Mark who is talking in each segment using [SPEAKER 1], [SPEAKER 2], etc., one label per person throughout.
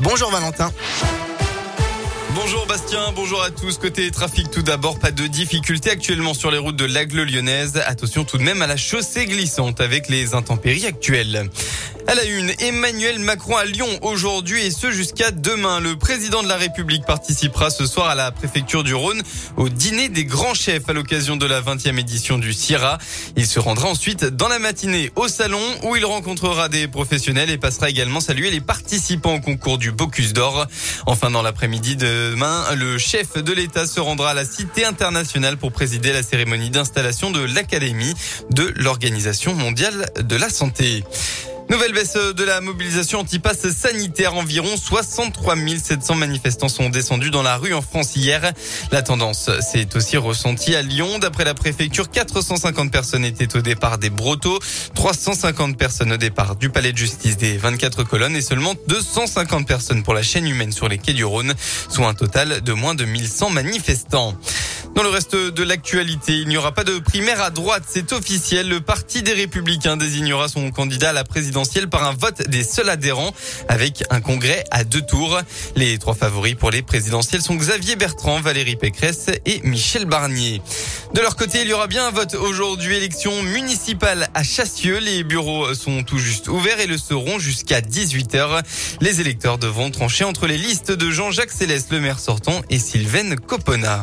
[SPEAKER 1] Bonjour. Valentin.
[SPEAKER 2] Bonjour Bastien, bonjour à tous. Côté trafic, tout d'abord, pas de difficultés actuellement sur les routes de l'Agle lyonnaise. Attention tout de même à la chaussée glissante avec les intempéries actuelles. À la une, Emmanuel Macron à Lyon aujourd'hui et ce jusqu'à demain. Le président de la République participera ce soir à la préfecture du Rhône au dîner des grands chefs à l'occasion de la 20e édition du CIRA. Il se rendra ensuite dans la matinée au salon où il rencontrera des professionnels et passera également saluer les participants au concours du Bocuse d'Or. Enfin, dans l'après-midi demain, le chef de l'État se rendra à la Cité internationale pour présider la cérémonie d'installation de l'Académie de l'Organisation mondiale de la santé. Nouvelle baisse de la mobilisation anti-pass sanitaire. Environ 63 700 manifestants sont descendus dans la rue en France hier. La tendance s'est aussi ressentie à Lyon. D'après la préfecture, 450 personnes étaient au départ des Brotteaux, 350 personnes au départ du palais de justice des 24 colonnes et seulement 250 personnes pour la chaîne humaine sur les quais du Rhône, soit un total de moins de 1100 manifestants. Dans le reste de l'actualité, il n'y aura pas de primaire à droite, c'est officiel. Le Parti des Républicains désignera son candidat à la présidentielle par un vote des seuls adhérents avec un congrès à deux tours. Les trois favoris pour les présidentielles sont Xavier Bertrand, Valérie Pécresse et Michel Barnier. De leur côté, il y aura bien un vote aujourd'hui, élection municipale à Chassieux. Les bureaux sont tout juste ouverts et le seront jusqu'à 18h. Les électeurs devront trancher entre les listes de Jean-Jacques Céleste, le maire sortant, et Sylvaine Copona.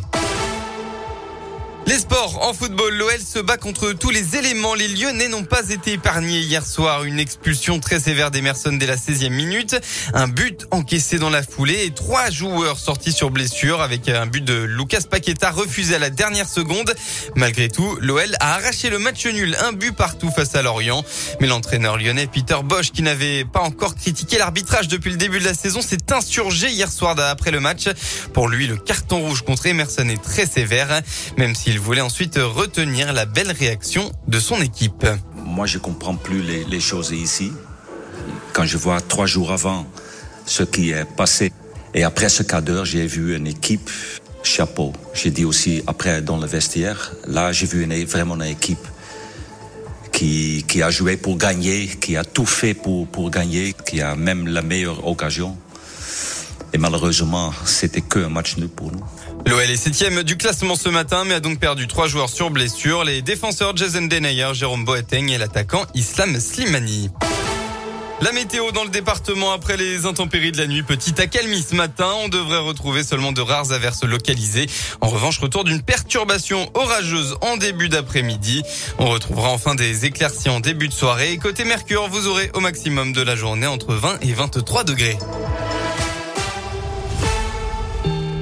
[SPEAKER 2] Les sports en football, l'OL se bat contre tous les éléments. Les Lyonnais n'ont pas été épargnés hier soir. Une expulsion très sévère d'Emerson dès la 16e minute. Un but encaissé dans la foulée et trois joueurs sortis sur blessure avec un but de Lucas Paqueta refusé à la dernière seconde. Malgré tout, l'OL a arraché le match nul. Un but partout face à Lorient. Mais l'entraîneur lyonnais Peter Bosch, qui n'avait pas encore critiqué l'arbitrage depuis le début de la saison, s'est insurgé hier soir après le match. Pour lui, le carton rouge contre Emerson est très sévère, même il voulait ensuite retenir la belle réaction de son équipe.
[SPEAKER 3] Moi, je comprends plus les, choses ici. Quand je vois trois jours avant ce qui est passé, et après ce quart d'heure, j'ai vu une équipe chapeau. J'ai dit aussi après dans le vestiaire, là, j'ai vu vraiment une équipe qui, a joué pour gagner, qui a tout fait pour gagner, qui a même la meilleure occasion. Et malheureusement, c'était qu'un match nul pour nous.
[SPEAKER 2] L'OL est septième du classement ce matin, mais a donc perdu trois joueurs sur blessure. Les défenseurs Jason Denayer, Jérôme Boateng et l'attaquant Islam Slimani. La météo dans le département après les intempéries de la nuit. Petite accalmie ce matin. On devrait retrouver seulement de rares averses localisées. En revanche, retour d'une perturbation orageuse en début d'après-midi. On retrouvera enfin des éclaircies en début de soirée. côté Mercure, vous aurez au maximum de la journée entre 20 et 23 degrés.